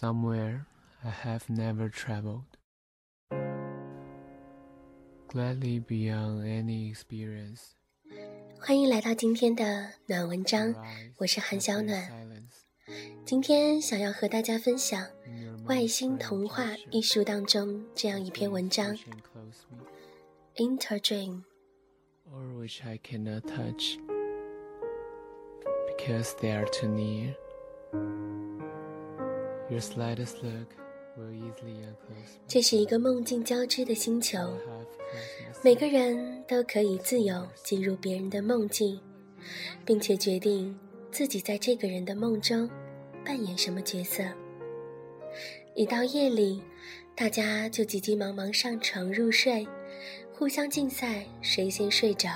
somewhere I have never traveled. Gladly beyond any experience. 欢迎来到今天的暖文章，我是韩小暖。今天想要和大家分享《外星童话》一书当中这样一篇文章：Interdream。Or which I cannot touch because they are too near. Your slightest look. 这是一个梦境交织的星球，每个人都可以自由进入别人的梦境，并且决定自己在这个人的梦中扮演什么角色。一到夜里，大家就急急忙忙上床入睡，互相竞赛谁先睡着，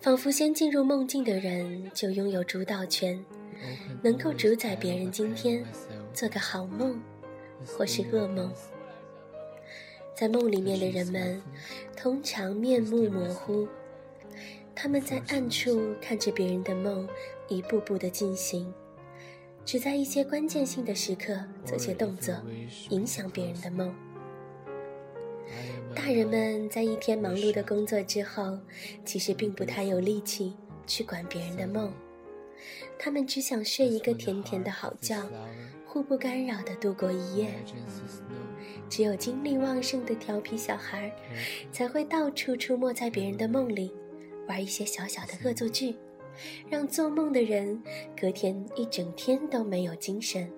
仿佛先进入梦境的人就拥有主导权，能够主宰别人今天做个好梦。或是噩梦，在梦里面的人们通常面目模糊，他们在暗处看着别人的梦一步步的进行，只在一些关键性的时刻做些动作，影响别人的梦。大人们在一天忙碌的工作之后，其实并不太有力气去管别人的梦，他们只想睡一个甜甜的好觉。互不干扰的度过一夜，只有精力旺盛的调皮小孩，才会到处出没在别人的梦里，玩一些小小的恶作剧，让做梦的人隔天一整天都没有精神。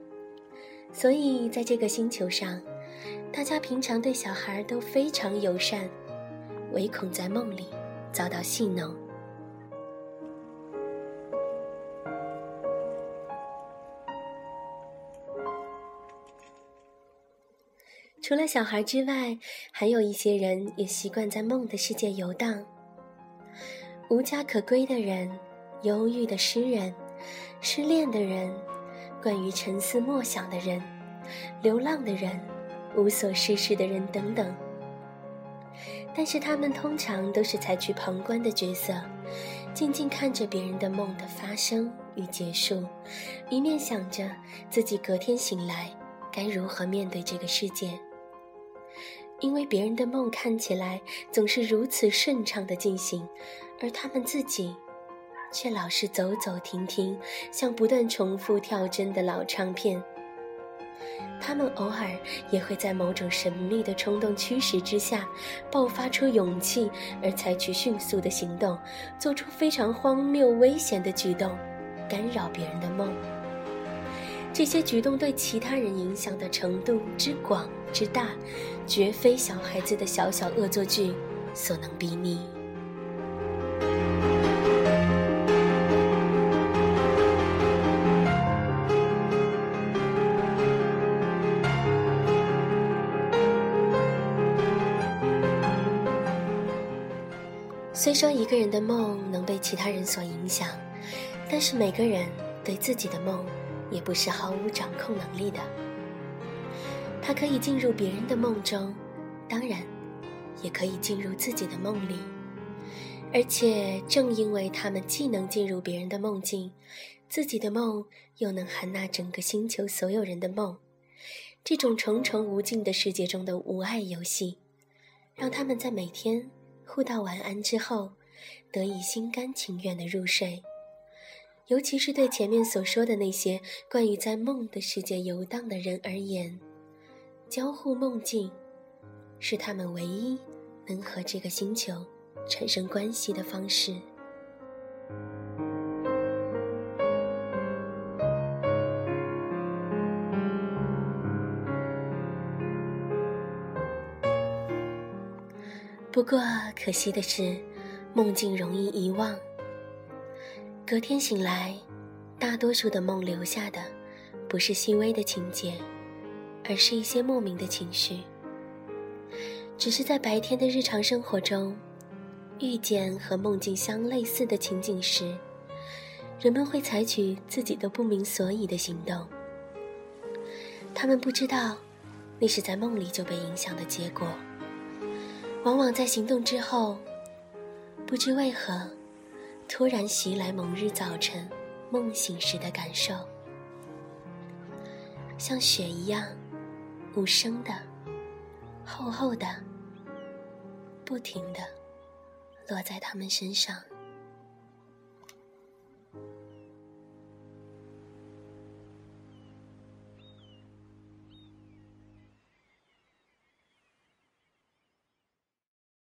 所以，在这个星球上，大家平常对小孩都非常友善，唯恐在梦里遭到戏弄。除了小孩之外，还有一些人也习惯在梦的世界游荡。无家可归的人，忧郁的诗人，失恋的人，关于沉思默想的人，流浪的人，无所事事的人等等。但是他们通常都是采取旁观的角色，静静看着别人的梦的发生与结束，一面想着自己隔天醒来该如何面对这个世界。因为别人的梦看起来总是如此顺畅的进行，而他们自己却老是走走停停，像不断重复跳针的老唱片。他们偶尔也会在某种神秘的冲动驱使之下，爆发出勇气，而采取迅速的行动，做出非常荒谬危险的举动，干扰别人的梦。这些举动对其他人影响的程度之广之大，绝非小孩子的小小恶作剧所能比拟。虽说一个人的梦能被其他人所影响，但是每个人对自己的梦。也不是毫无掌控能力的。他可以进入别人的梦中，当然，也可以进入自己的梦里。而且，正因为他们既能进入别人的梦境，自己的梦又能含纳整个星球所有人的梦，这种重重无尽的世界中的无爱游戏，让他们在每天互道晚安之后，得以心甘情愿的入睡。尤其是对前面所说的那些关于在梦的世界游荡的人而言，交互梦境是他们唯一能和这个星球产生关系的方式。不过可惜的是，梦境容易遗忘。隔天醒来，大多数的梦留下的不是细微的情节，而是一些莫名的情绪。只是在白天的日常生活中，遇见和梦境相类似的情景时，人们会采取自己都不明所以的行动。他们不知道，那是在梦里就被影响的结果。往往在行动之后，不知为何。突然袭来，某日早晨梦醒时的感受。像雪一样，无声的、厚厚的、不停的落在他们身上。